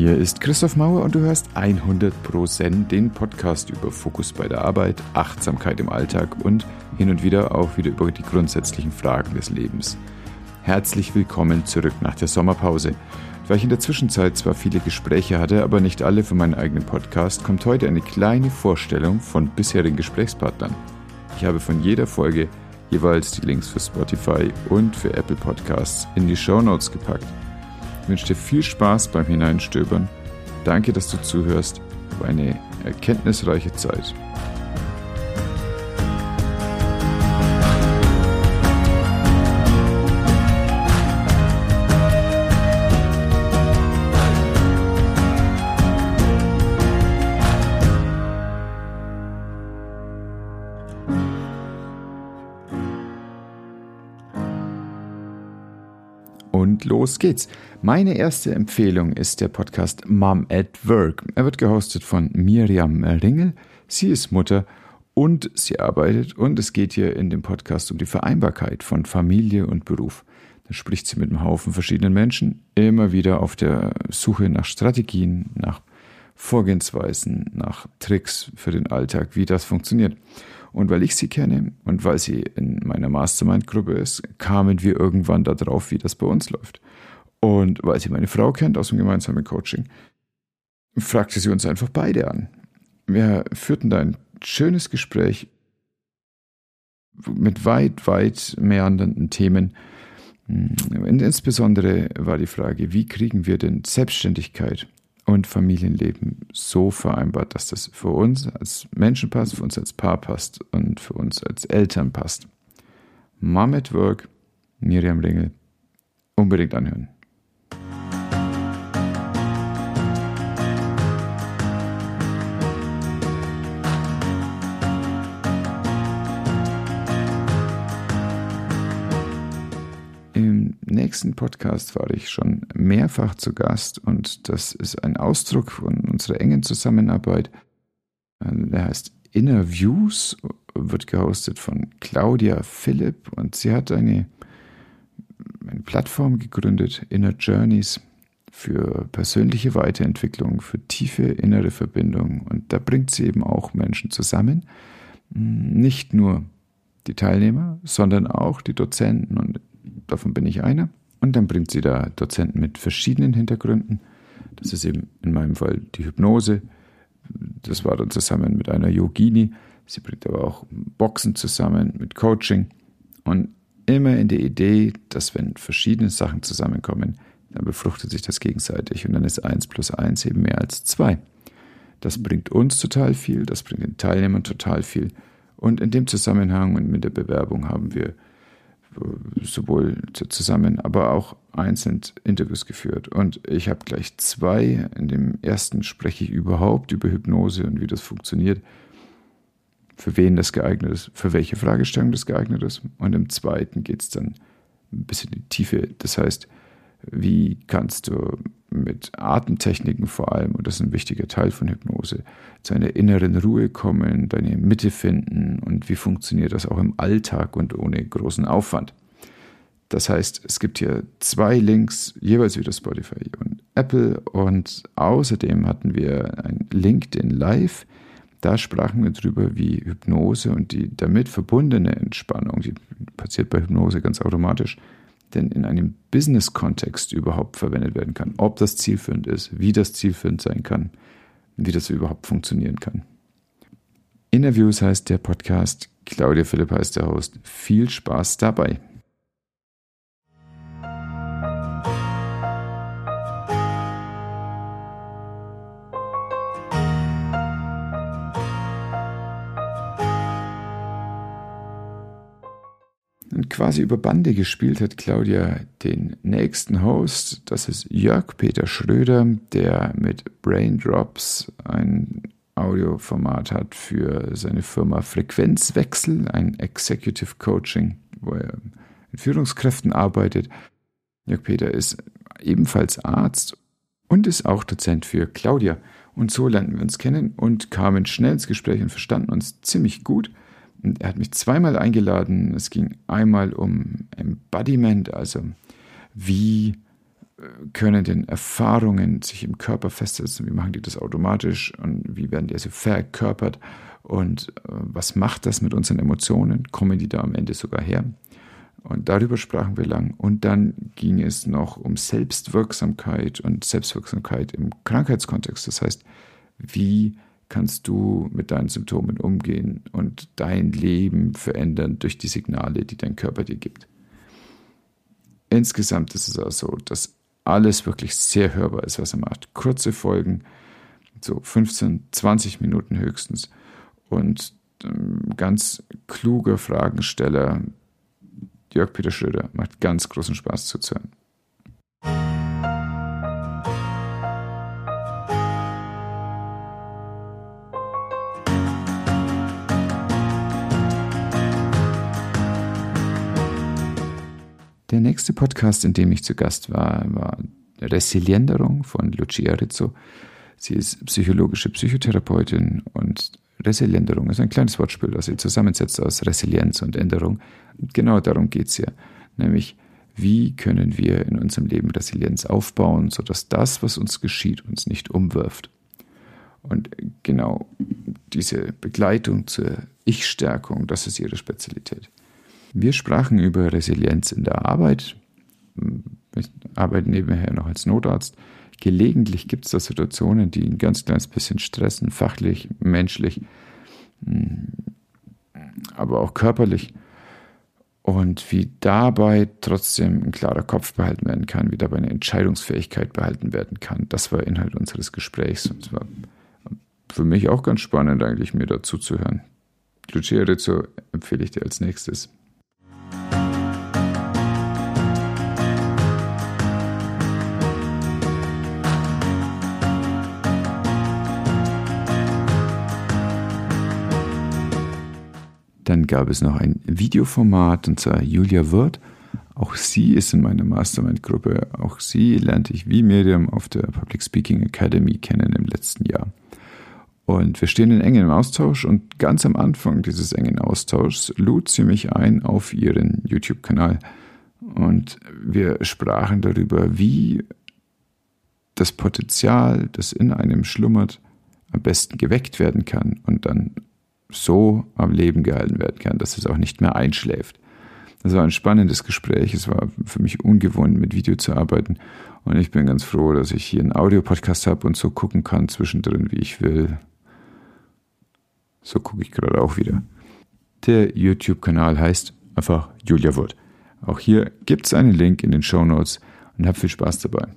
Hier ist Christoph Mauer und du hörst 100% den Podcast über Fokus bei der Arbeit, Achtsamkeit im Alltag und hin und wieder auch wieder über die grundsätzlichen Fragen des Lebens. Herzlich willkommen zurück nach der Sommerpause. Weil ich in der Zwischenzeit zwar viele Gespräche hatte, aber nicht alle für meinen eigenen Podcast, kommt heute eine kleine Vorstellung von bisherigen Gesprächspartnern. Ich habe von jeder Folge jeweils die Links für Spotify und für Apple Podcasts in die Show Notes gepackt. Ich wünsche dir viel Spaß beim Hineinstöbern. Danke, dass du zuhörst. Auf eine erkenntnisreiche Zeit. Und los geht's. Meine erste Empfehlung ist der Podcast Mom at Work. Er wird gehostet von Miriam Ringel. Sie ist Mutter und sie arbeitet und es geht hier in dem Podcast um die Vereinbarkeit von Familie und Beruf. Da spricht sie mit einem Haufen verschiedenen Menschen, immer wieder auf der Suche nach Strategien, nach Vorgehensweisen, nach Tricks für den Alltag, wie das funktioniert. Und weil ich sie kenne und weil sie in meiner Mastermind-Gruppe ist, kamen wir irgendwann darauf, wie das bei uns läuft. Und weil sie meine Frau kennt aus dem gemeinsamen Coaching, fragte sie uns einfach beide an. Wir führten da ein schönes Gespräch mit weit, weit meandernden Themen. Und insbesondere war die Frage, wie kriegen wir denn Selbstständigkeit und Familienleben so vereinbart, dass das für uns als Menschen passt, für uns als Paar passt und für uns als Eltern passt. Mom at Work, Miriam Ringel, unbedingt anhören. Nächsten Podcast war ich schon mehrfach zu Gast und das ist ein Ausdruck von unserer engen Zusammenarbeit. Der heißt Interviews, wird gehostet von Claudia Philipp und sie hat eine, eine Plattform gegründet, Inner Journeys, für persönliche Weiterentwicklung, für tiefe innere Verbindung. Und da bringt sie eben auch Menschen zusammen. Nicht nur die Teilnehmer, sondern auch die Dozenten. Und davon bin ich einer. Und dann bringt sie da Dozenten mit verschiedenen Hintergründen. Das ist eben in meinem Fall die Hypnose. Das war dann zusammen mit einer Yogini. Sie bringt aber auch Boxen zusammen mit Coaching. Und immer in der Idee, dass wenn verschiedene Sachen zusammenkommen, dann befruchtet sich das gegenseitig und dann ist 1 plus 1 eben mehr als 2. Das bringt uns total viel, das bringt den Teilnehmern total viel. Und in dem Zusammenhang und mit der Bewerbung haben wir sowohl zusammen, aber auch einzeln Interviews geführt. Und ich habe gleich zwei. In dem ersten spreche ich überhaupt über Hypnose und wie das funktioniert, für wen das geeignet ist, für welche Fragestellung das geeignet ist. Und im zweiten geht es dann ein bisschen in die Tiefe. Das heißt, wie kannst du mit Atemtechniken vor allem, und das ist ein wichtiger Teil von Hypnose, zu einer inneren Ruhe kommen, deine Mitte finden und wie funktioniert das auch im Alltag und ohne großen Aufwand. Das heißt, es gibt hier zwei Links, jeweils wieder Spotify und Apple und außerdem hatten wir ein LinkedIn Live. Da sprachen wir drüber, wie Hypnose und die damit verbundene Entspannung, die passiert bei Hypnose ganz automatisch, denn in einem Business-Kontext überhaupt verwendet werden kann. Ob das zielführend ist, wie das zielführend sein kann, wie das überhaupt funktionieren kann. Interviews heißt der Podcast, Claudia Philipp heißt der Host. Viel Spaß dabei. Quasi über Bande gespielt hat Claudia den nächsten Host. Das ist Jörg Peter Schröder, der mit Braindrops ein Audioformat hat für seine Firma Frequenzwechsel, ein Executive Coaching, wo er mit Führungskräften arbeitet. Jörg Peter ist ebenfalls Arzt und ist auch Dozent für Claudia. Und so lernten wir uns kennen und kamen schnell ins Gespräch und verstanden uns ziemlich gut. Er hat mich zweimal eingeladen. Es ging einmal um Embodiment, also wie können den Erfahrungen sich im Körper festsetzen? Wie machen die das automatisch und wie werden die also verkörpert? Und äh, was macht das mit unseren Emotionen? Kommen die da am Ende sogar her? Und darüber sprachen wir lang. Und dann ging es noch um Selbstwirksamkeit und Selbstwirksamkeit im Krankheitskontext. Das heißt, wie kannst du mit deinen Symptomen umgehen und dein Leben verändern durch die Signale, die dein Körper dir gibt. Insgesamt ist es auch so, dass alles wirklich sehr hörbar ist, was er macht. Kurze Folgen, so 15, 20 Minuten höchstens. Und ähm, ganz kluger Fragensteller, Jörg Peter Schröder, macht ganz großen Spaß zuzuhören. Der nächste Podcast, in dem ich zu Gast war, war Resilienderung von Lucia Rizzo. Sie ist psychologische Psychotherapeutin und Resilienderung ist ein kleines Wortspiel, das sie zusammensetzt aus Resilienz und Änderung. Und genau darum geht es ja. Nämlich, wie können wir in unserem Leben Resilienz aufbauen, sodass das, was uns geschieht, uns nicht umwirft. Und genau diese Begleitung zur Ich-Stärkung, das ist ihre Spezialität. Wir sprachen über Resilienz in der Arbeit. Ich arbeite nebenher noch als Notarzt. Gelegentlich gibt es da Situationen, die ein ganz kleines bisschen stressen, fachlich, menschlich, hm, aber auch körperlich. Und wie dabei trotzdem ein klarer Kopf behalten werden kann, wie dabei eine Entscheidungsfähigkeit behalten werden kann, das war Inhalt unseres Gesprächs. Und es war für mich auch ganz spannend, eigentlich mir dazu zu hören. Lucia Rizzo empfehle ich dir als nächstes. Gab es noch ein Videoformat, und zwar Julia Wirth. Auch sie ist in meiner Mastermind-Gruppe. Auch sie lernte ich wie Miriam auf der Public Speaking Academy kennen im letzten Jahr. Und wir stehen in engem Austausch und ganz am Anfang dieses engen Austauschs lud sie mich ein auf ihren YouTube-Kanal. Und wir sprachen darüber, wie das Potenzial, das in einem schlummert, am besten geweckt werden kann und dann so am Leben gehalten werden kann, dass es auch nicht mehr einschläft. Das war ein spannendes Gespräch. Es war für mich ungewohnt, mit Video zu arbeiten. Und ich bin ganz froh, dass ich hier einen Audiopodcast habe und so gucken kann zwischendrin, wie ich will. So gucke ich gerade auch wieder. Der YouTube-Kanal heißt einfach Julia Wood. Auch hier gibt es einen Link in den Show Notes und hab viel Spaß dabei.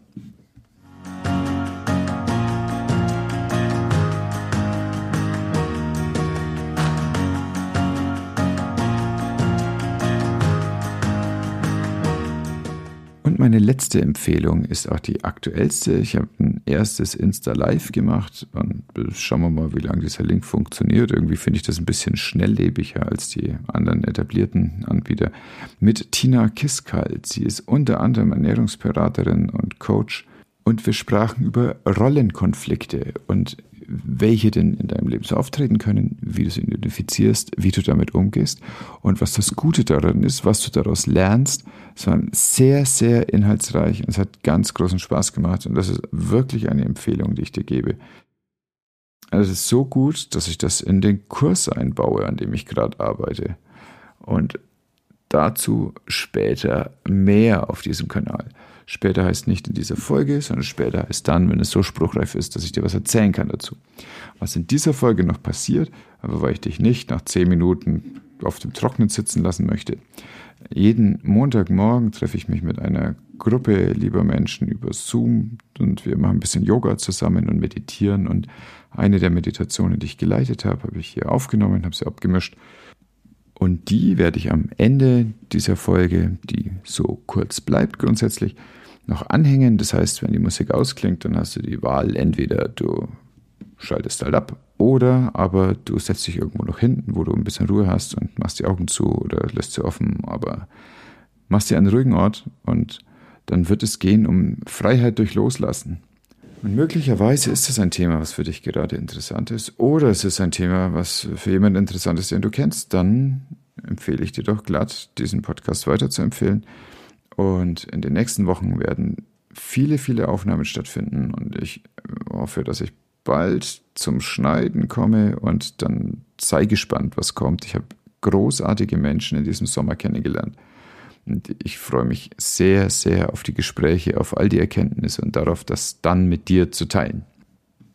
Meine letzte Empfehlung ist auch die aktuellste. Ich habe ein erstes Insta Live gemacht und schauen wir mal, wie lange dieser Link funktioniert. Irgendwie finde ich das ein bisschen schnelllebiger als die anderen etablierten Anbieter. Mit Tina Kiskalt. Sie ist unter anderem Ernährungsberaterin und Coach. Und wir sprachen über Rollenkonflikte und welche denn in deinem Leben so auftreten können, wie du sie identifizierst, wie du damit umgehst und was das Gute daran ist, was du daraus lernst. Es war sehr, sehr inhaltsreich und es hat ganz großen Spaß gemacht und das ist wirklich eine Empfehlung, die ich dir gebe. Also es ist so gut, dass ich das in den Kurs einbaue, an dem ich gerade arbeite. Und dazu später mehr auf diesem Kanal. Später heißt nicht in dieser Folge, sondern später heißt dann, wenn es so spruchreif ist, dass ich dir was erzählen kann dazu. Was in dieser Folge noch passiert, aber weil ich dich nicht nach zehn Minuten auf dem Trocknen sitzen lassen möchte. Jeden Montagmorgen treffe ich mich mit einer Gruppe lieber Menschen über Zoom und wir machen ein bisschen Yoga zusammen und meditieren. Und eine der Meditationen, die ich geleitet habe, habe ich hier aufgenommen, habe sie abgemischt. Und die werde ich am Ende dieser Folge, die so kurz bleibt grundsätzlich, noch anhängen. Das heißt, wenn die Musik ausklingt, dann hast du die Wahl, entweder du schaltest halt ab oder aber du setzt dich irgendwo noch hinten, wo du ein bisschen Ruhe hast und machst die Augen zu oder lässt sie offen, aber machst dir einen ruhigen Ort und dann wird es gehen um Freiheit durch Loslassen. Und möglicherweise ist es ein Thema, was für dich gerade interessant ist, oder es ist ein Thema, was für jemanden interessant ist, den du kennst. Dann empfehle ich dir doch glatt, diesen Podcast weiter zu empfehlen. Und in den nächsten Wochen werden viele, viele Aufnahmen stattfinden und ich hoffe, dass ich bald zum Schneiden komme und dann sei gespannt, was kommt. Ich habe großartige Menschen in diesem Sommer kennengelernt. Und ich freue mich sehr, sehr auf die Gespräche, auf all die Erkenntnisse und darauf, das dann mit dir zu teilen.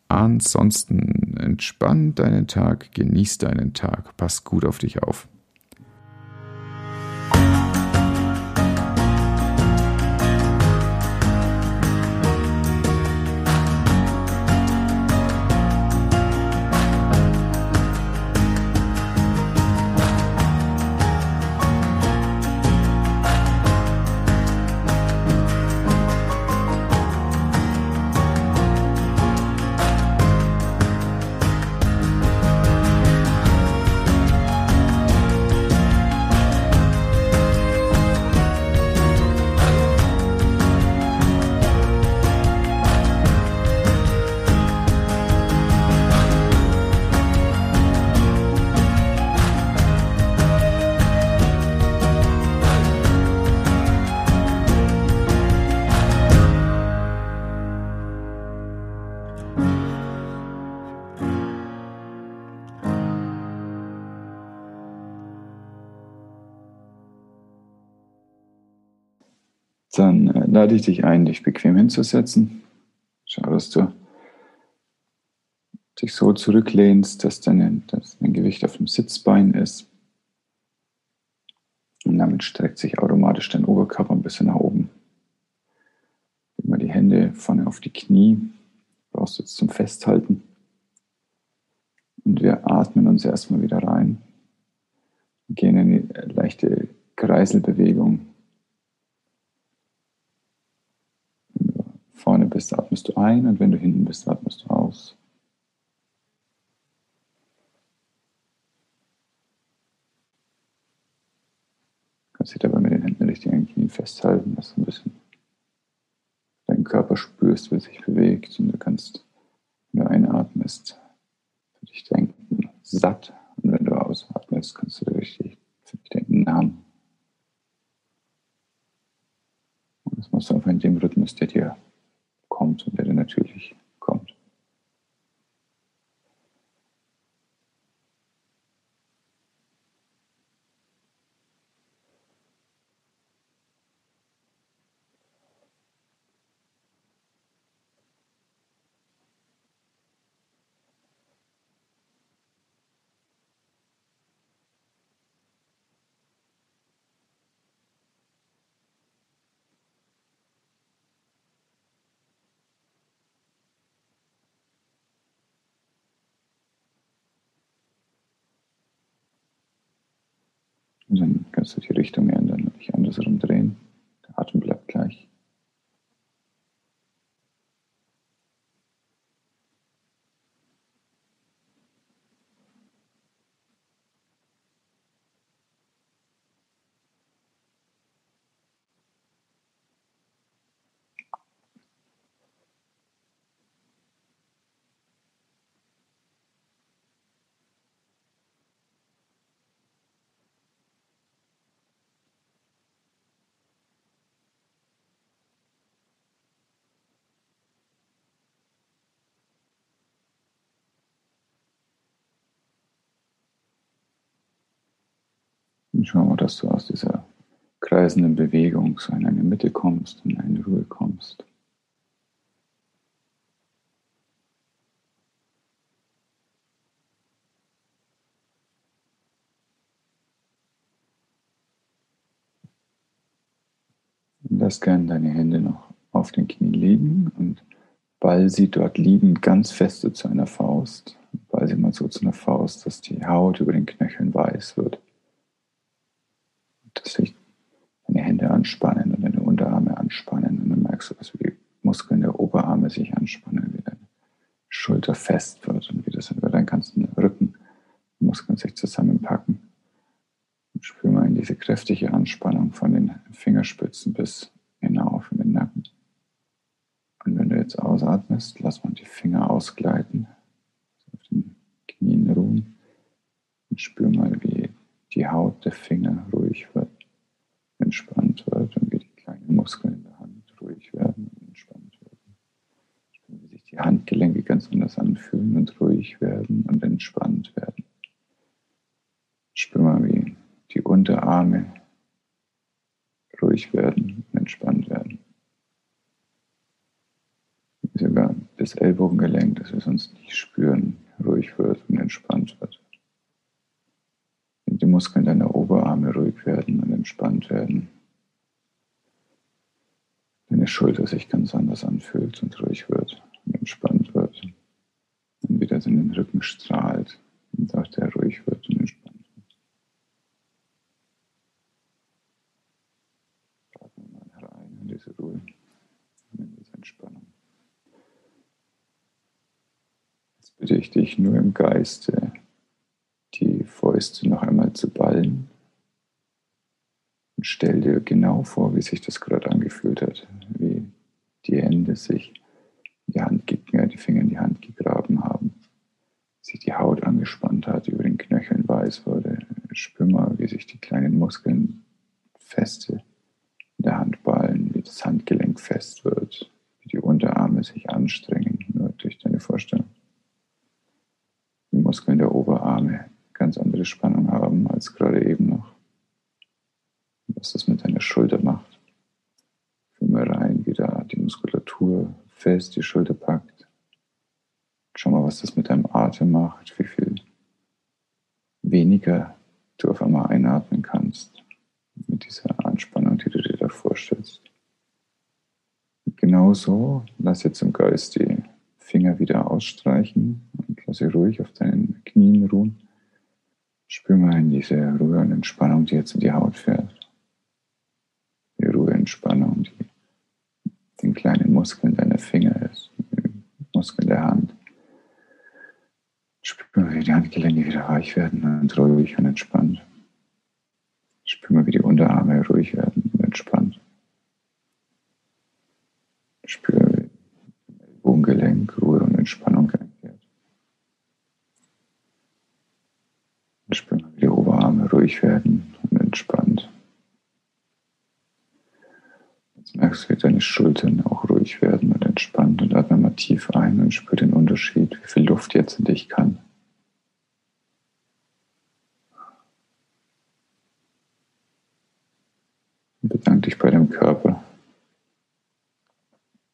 Ansonsten entspann deinen Tag, genieß deinen Tag, pass gut auf dich auf. Dann äh, lade ich dich ein, dich bequem hinzusetzen. Schau, dass du dich so zurücklehnst, dass dein, dass dein Gewicht auf dem Sitzbein ist. Und damit streckt sich automatisch dein Oberkörper ein bisschen nach oben. Leg mal die Hände vorne auf die Knie. Brauchst du jetzt zum Festhalten. Und wir atmen uns erstmal wieder rein. Gehen in eine leichte Kreiselbewegung vorne bist, atmest du ein und wenn du hinten bist, atmest du aus. Du kannst dich dabei mit den Händen richtig an den festhalten, dass du ein bisschen deinen Körper spürst, wie er sich bewegt und du kannst, wenn du einatmest, für dich denken, satt und wenn du ausatmest, kannst du dir richtig für dich denken, Namen. Und das machst du einfach in dem Rhythmus, der dir kommt und der dir natürlich kommt. Und dann kannst du die Richtung ändern und dich andersrum drehen. Der Atem bleibt gleich. Und schau mal, dass du aus dieser kreisenden Bewegung so in eine Mitte kommst in eine Ruhe kommst. Lass gerne deine Hände noch auf den Knien liegen und ball sie dort liegen ganz feste zu einer Faust. Ball sie mal so zu einer Faust, dass die Haut über den Knöcheln weiß wird dass sich deine Hände anspannen und deine Unterarme anspannen und dann merkst du, dass die Muskeln der Oberarme sich anspannen, wie deine Schulter fest wird und wie das über deinen ganzen Rücken Muskeln sich zusammenpacken. Und spür mal in diese kräftige Anspannung von den Fingerspitzen bis hinauf in den Nacken. Und wenn du jetzt ausatmest, lass mal die Finger ausgleiten, auf den Knien ruhen und spür mal, wie die Haut der Finger ruhig wird, entspannt wird und wie die kleinen Muskeln in der Hand ruhig werden und die Handgelenke ganz anders anfühlen und ruhig werden und entspannt werden. Spür mal, wie die Unterarme ruhig werden und entspannt werden. Sogar das Ellbogengelenk, das wir sonst nicht spüren, ruhig wird und entspannt wird. Die Muskeln deiner Oberarme ruhig werden und entspannt werden. Deine Schulter sich ganz anders anfühlt und ruhig wird und entspannt wird. Und wieder in den Rücken strahlt und auch der ruhig wird und entspannt diese Ruhe und in diese Entspannung. Jetzt bitte ich dich nur im Geiste, die Fäuste noch einmal zu ballen und stell dir genau vor, wie sich das gerade angefühlt hat, wie die Hände sich die Hand, die Finger in die Hand gegraben haben, sich die Haut angespannt hat, über den Knöcheln weiß wurde. Spür mal, wie sich die kleinen Muskeln feste in der Hand ballen, wie das Handgelenk fest wird, wie die Unterarme sich anstrengen, nur durch deine Vorstellung. Muskeln der Oberarme ganz andere Spannung haben als gerade eben noch. Was das mit deiner Schulter macht. Fühl mal rein, wie da die Muskulatur fest die Schulter packt. Schau mal, was das mit deinem Atem macht, wie viel weniger du auf einmal einatmen kannst mit dieser Anspannung, die du dir da vorstellst. Genauso lass jetzt im Geist die Finger wieder ausstreichen lass ruhig auf deinen Knien ruhen. Spür mal in diese Ruhe und Entspannung, die jetzt in die Haut fährt. Die Ruhe, Entspannung, die den kleinen Muskeln deiner Finger ist, den Muskeln der Hand. Spür mal, wie die Handgelenke wieder weich werden und ruhig und entspannt. Spür mal, wie die Unterarme ruhig werden und entspannt. Spür, Ellbogengelenk Ruhe und Entspannung einkehrt. Spür mal, wie die Oberarme ruhig werden und entspannt. Jetzt merkst du, wie deine Schultern auch ruhig werden und entspannt und atme mal tief ein und spür den Unterschied, wie viel Luft jetzt in dich kann. bedank dich bei dem Körper,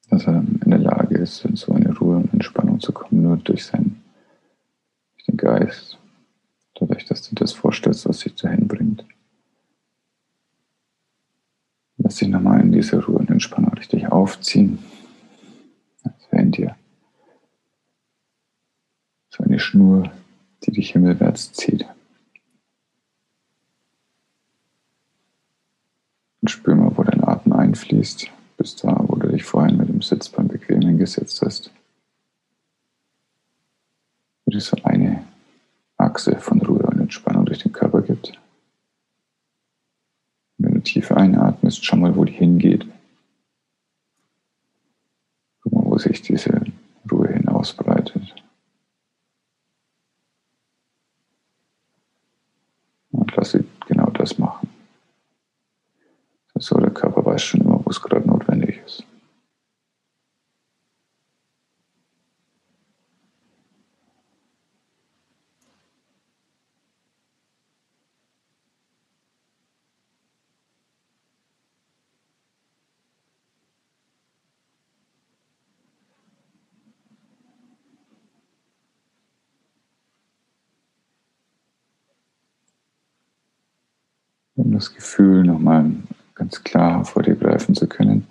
dass er in der Lage ist, in so eine Ruhe und Entspannung zu kommen, nur durch, sein, durch den Geist, dadurch, dass du das vorstellst, was dich dahin bringt. Lass dich nochmal in diese Ruhe und Entspannung richtig aufziehen, als wäre in dir so eine Schnur, die dich himmelwärts zieht. Und spür mal, wo dein Atem einfließt, bis da, wo du dich vorhin mit dem Sitzbein bequem hingesetzt hast. Wo es so eine Achse von Ruhe und Entspannung durch den Körper gibt. Wenn du tief einatmest, schau mal, wo die hingeht. Guck mal, sich diese Ruhe hinausbreitet. Und lass sie genau das machen. So, der Körper weiß schon immer, wo es gerade notwendig ist. Um das Gefühl nochmal ganz klar vor dir greifen zu können,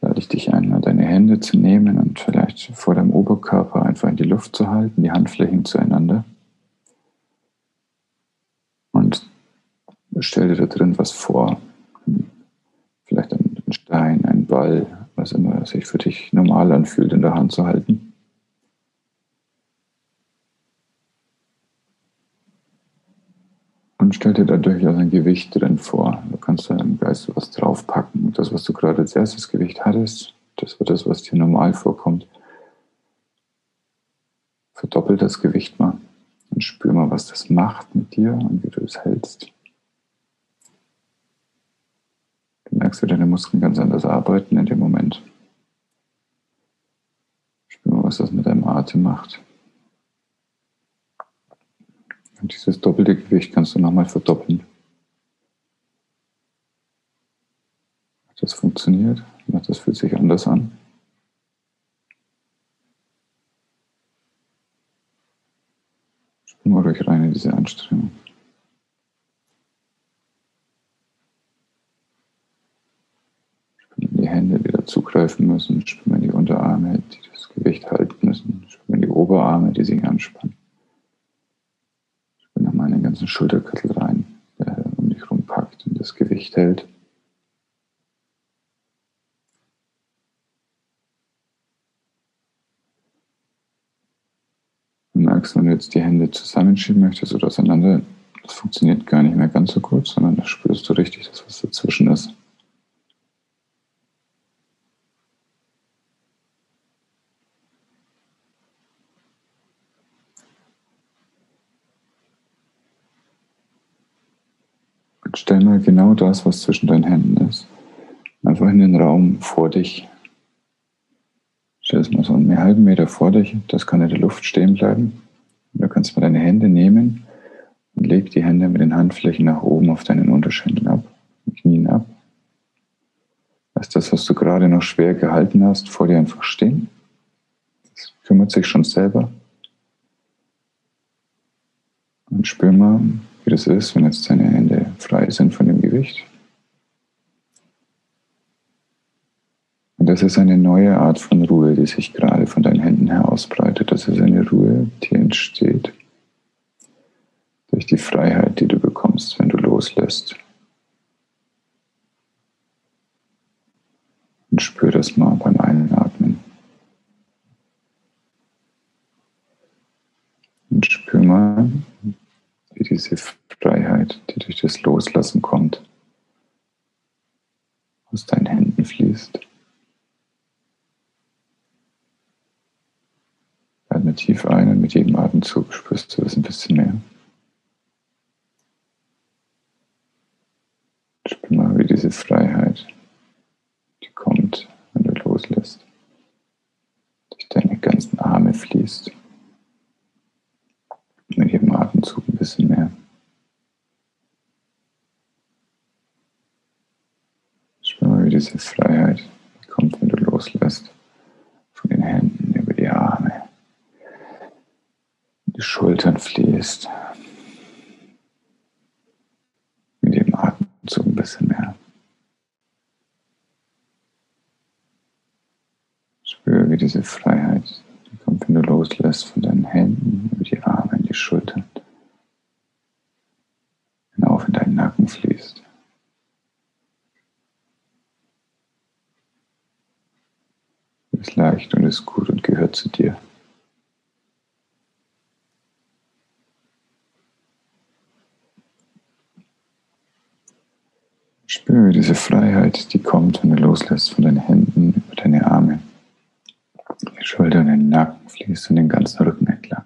lade ich dich ein, deine Hände zu nehmen und vielleicht vor deinem Oberkörper einfach in die Luft zu halten, die Handflächen zueinander. Und stell dir da drin was vor. Vielleicht ein Stein, ein Ball, was immer sich für dich normal anfühlt, in der Hand zu halten. Und stell dir da durchaus ein Gewicht drin vor. Du kannst da im Geist was draufpacken. Das, was du gerade als erstes Gewicht hattest, das wird das, was dir normal vorkommt. Verdoppel das Gewicht mal und spür mal, was das macht mit dir und wie du es hältst. Du merkst, wie deine Muskeln ganz anders arbeiten in dem Moment. Spür mal, was das mit deinem Atem macht. Und dieses doppelte Gewicht kannst du nochmal verdoppeln. Das funktioniert. Das fühlt sich anders an. Spür mal ruhig rein in diese Anstrengung. Die Hände, die da zugreifen müssen. Spür mal die Unterarme, die das Gewicht halten müssen. Spür mal die Oberarme, die sich anspannen. Den ganzen Schulterkörtel rein, der um dich rumpackt und das Gewicht hält. Du merkst, wenn du jetzt die Hände zusammenschieben möchtest oder auseinander, das funktioniert gar nicht mehr ganz so gut, sondern da spürst du richtig das, was dazwischen ist. Stell mal genau das, was zwischen deinen Händen ist, einfach in den Raum vor dich Stell es mal so einen halben Meter vor dich, das kann in der Luft stehen bleiben. Und du kannst mal deine Hände nehmen und leg die Hände mit den Handflächen nach oben auf deinen Unterschenkeln ab, Knien ab. Lass das, was du gerade noch schwer gehalten hast, vor dir einfach stehen. Das kümmert sich schon selber. Und spür mal, wie das ist, wenn jetzt deine Hände frei sind von dem Gewicht. das ist eine neue Art von Ruhe, die sich gerade von deinen Händen her ausbreitet. Das ist eine Ruhe, die entsteht durch die Freiheit, die du bekommst, wenn du loslässt. Und spür das mal beim Einatmen. Und spür mal, wie diese Freiheit, die durch das Loslassen kommt, aus deinen Händen fließt. Atme tief ein und mit jedem Atemzug spürst du das ein bisschen mehr. Spür mal, wie diese Freiheit, die kommt, wenn du loslässt, durch deine ganzen Arme fließt. Mit jedem Atemzug ein bisschen mehr. Spür mal, wie diese Freiheit kommt, wenn du loslässt. Von den Händen über die Arme die Schultern fließt. Mit dem Atemzug ein bisschen mehr. Spüre, wie diese Freiheit, kommt, wenn du loslässt von deinen Händen über die Arme die Schultern, hinauf in deinen Nacken fließt. Ist leicht und ist gut und gehört zu dir. Spüre diese Freiheit, die kommt, wenn du loslässt von deinen Händen über deine Arme. Die Schulter in den Nacken fließt und den ganzen Rücken entlang.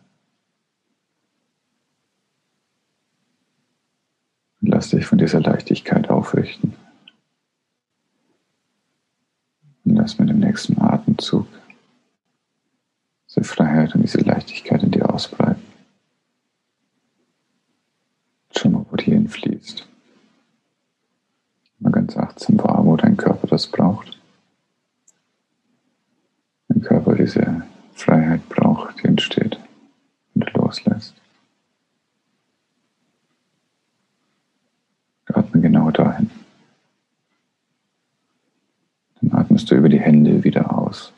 Und lass dich von dieser Leichtigkeit aufrichten. Und lass mit dem nächsten Atemzug diese Freiheit und diese Leichtigkeit in dir ausbreiten. Schau mal, wo die hinfließt mal ganz achtsam wahr, wo dein Körper das braucht. Dein Körper diese Freiheit braucht, die entsteht, wenn du loslässt. Atme genau dahin. Dann atmest über die Hände wieder aus.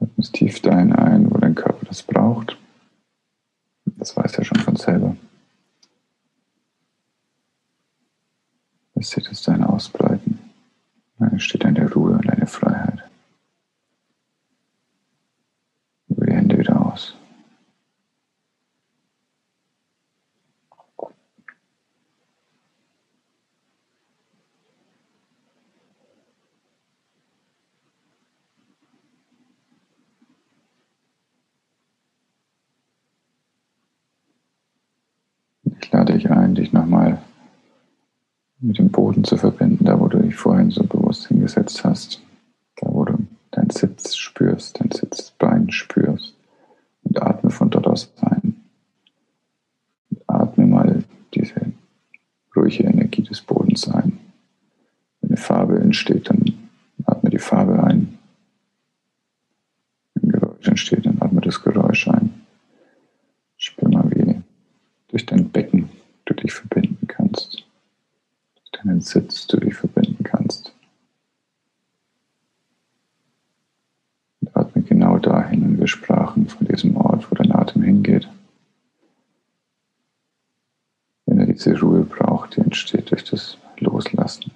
Atmest tief dahin ein, wo dein Körper das braucht. Das weiß er schon von selber. Lässt sich das dahin ausbreiten. Dann entsteht eine Ruhe und eine Freiheit. Über die Hände wieder aus. Lade dich ein, dich nochmal mit dem Boden zu verbinden, da wo du dich vorhin so bewusst hingesetzt hast, da wo du deinen Sitz spürst, dein Sitzbein spürst und atme von dort aus ein. Und atme mal diese ruhige Energie des Bodens ein. Wenn eine Farbe entsteht, dann atme die Farbe ein. Wenn ein Geräusch entsteht, dann atme das Geräusch ein. Spür mal, wie durch dein Becken du dich verbinden kannst Sitz du dich verbinden kannst. Und atme genau dahin und wir sprachen von diesem Ort, wo dein Atem hingeht. Wenn er diese Ruhe braucht, die entsteht durch das Loslassen.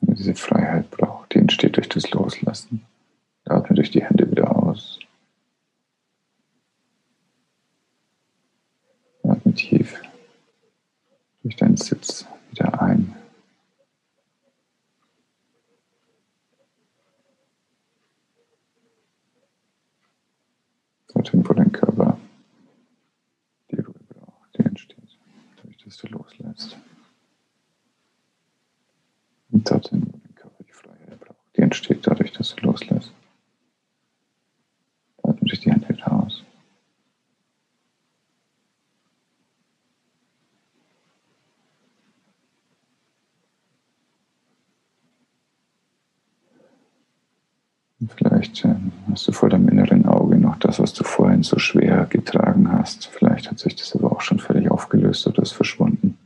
Wenn er diese Freiheit braucht, die entsteht durch das Loslassen. Atme durch die Hände wieder aus. Atme tief durch deinen Sitz wieder ein. Dorthin, wo dein Körper die Ruhe braucht, die entsteht, dadurch, dass du loslässt. Und dorthin, wo dein Körper die Freiheit braucht, die entsteht dadurch, dass du loslässt. Atme durch die Hände raus. Vielleicht äh, hast du vor deinem inneren Auge noch das, was du vorhin so schwer getragen hast. Vielleicht hat sich das aber auch schon völlig aufgelöst oder ist verschwunden.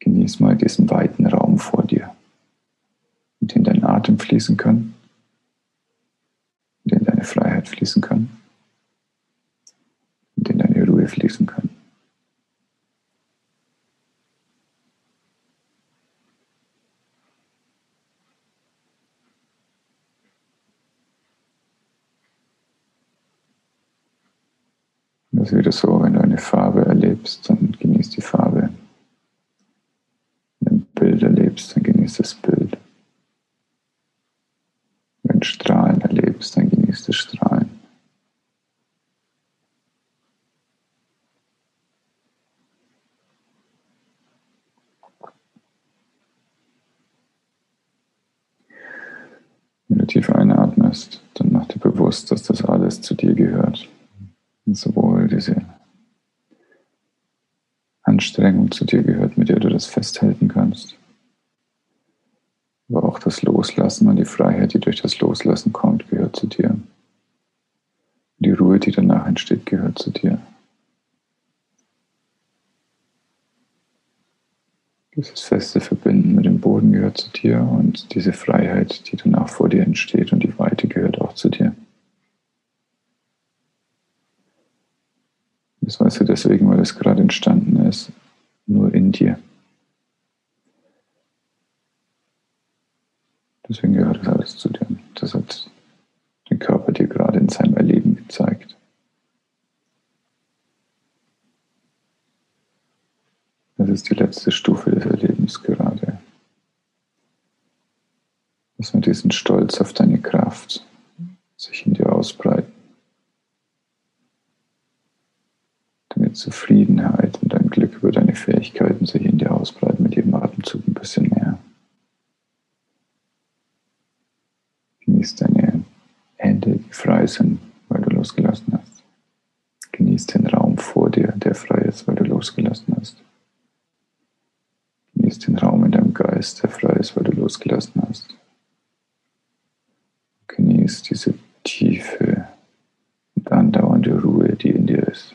Genieß mal diesen weiten Raum vor dir, in den dein Atem fließen kann, in den deine Freiheit fließen kann, in den deine Ruhe fließen kann. Das ist wieder so, wenn du eine Farbe erlebst, dann genieß die Farbe. Wenn du ein Bild erlebst, dann genieß das Bild. Wenn du Strahlen erlebst, dann genieß das Strahlen. Wenn du tief einatmest, dann mach dir bewusst, dass das alles zu dir gehört sowohl diese Anstrengung zu dir gehört, mit der du das festhalten kannst, aber auch das Loslassen und die Freiheit, die durch das Loslassen kommt, gehört zu dir. Die Ruhe, die danach entsteht, gehört zu dir. Dieses feste Verbinden mit dem Boden gehört zu dir und diese Freiheit, die danach vor dir entsteht und die Weite gehört auch zu dir. Das weißt du deswegen, weil es gerade entstanden ist, nur in dir. Deswegen gehört das alles zu dir. Das hat der Körper dir gerade in seinem Erleben gezeigt. Das ist die letzte Stufe des Erlebens gerade. Dass mit diesem Stolz auf deine Kraft sich in dir ausbreiten. Zufriedenheit und dein Glück über deine Fähigkeiten sich in dir ausbreiten mit jedem Atemzug ein bisschen mehr. Genieß deine Hände, die frei sind, weil du losgelassen hast. Genieß den Raum vor dir, der frei ist, weil du losgelassen hast. Genieß den Raum in deinem Geist, der frei ist, weil du losgelassen hast. Genieß diese tiefe und andauernde Ruhe, die in dir ist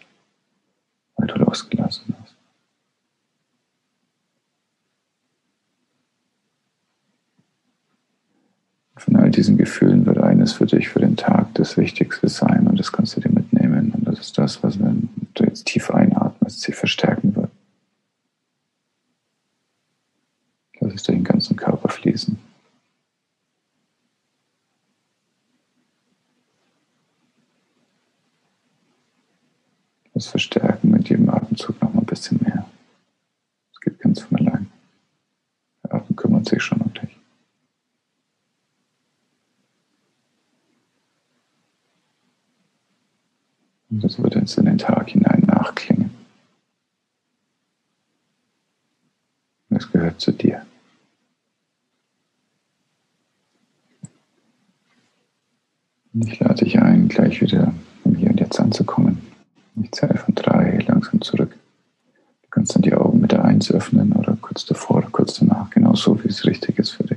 weil du losgelassen hast. Von all diesen Gefühlen wird eines für dich für den Tag das Wichtigste sein und das kannst du dir mitnehmen. Und das ist das, was, wenn du jetzt tief einatmest, sie verstärken wird. Lass es durch den ganzen Körper fließen. Das Verstärken mit jedem Atemzug noch mal ein bisschen mehr. das wird jetzt in den Tag hinein nachklingen. Das gehört zu dir. Ich lade dich ein, gleich wieder im Hier und Jetzt anzukommen. Ich zähle von drei langsam zurück. Du kannst dann die Augen mit der Eins öffnen oder kurz davor, kurz danach, genau so, wie es richtig ist für dich.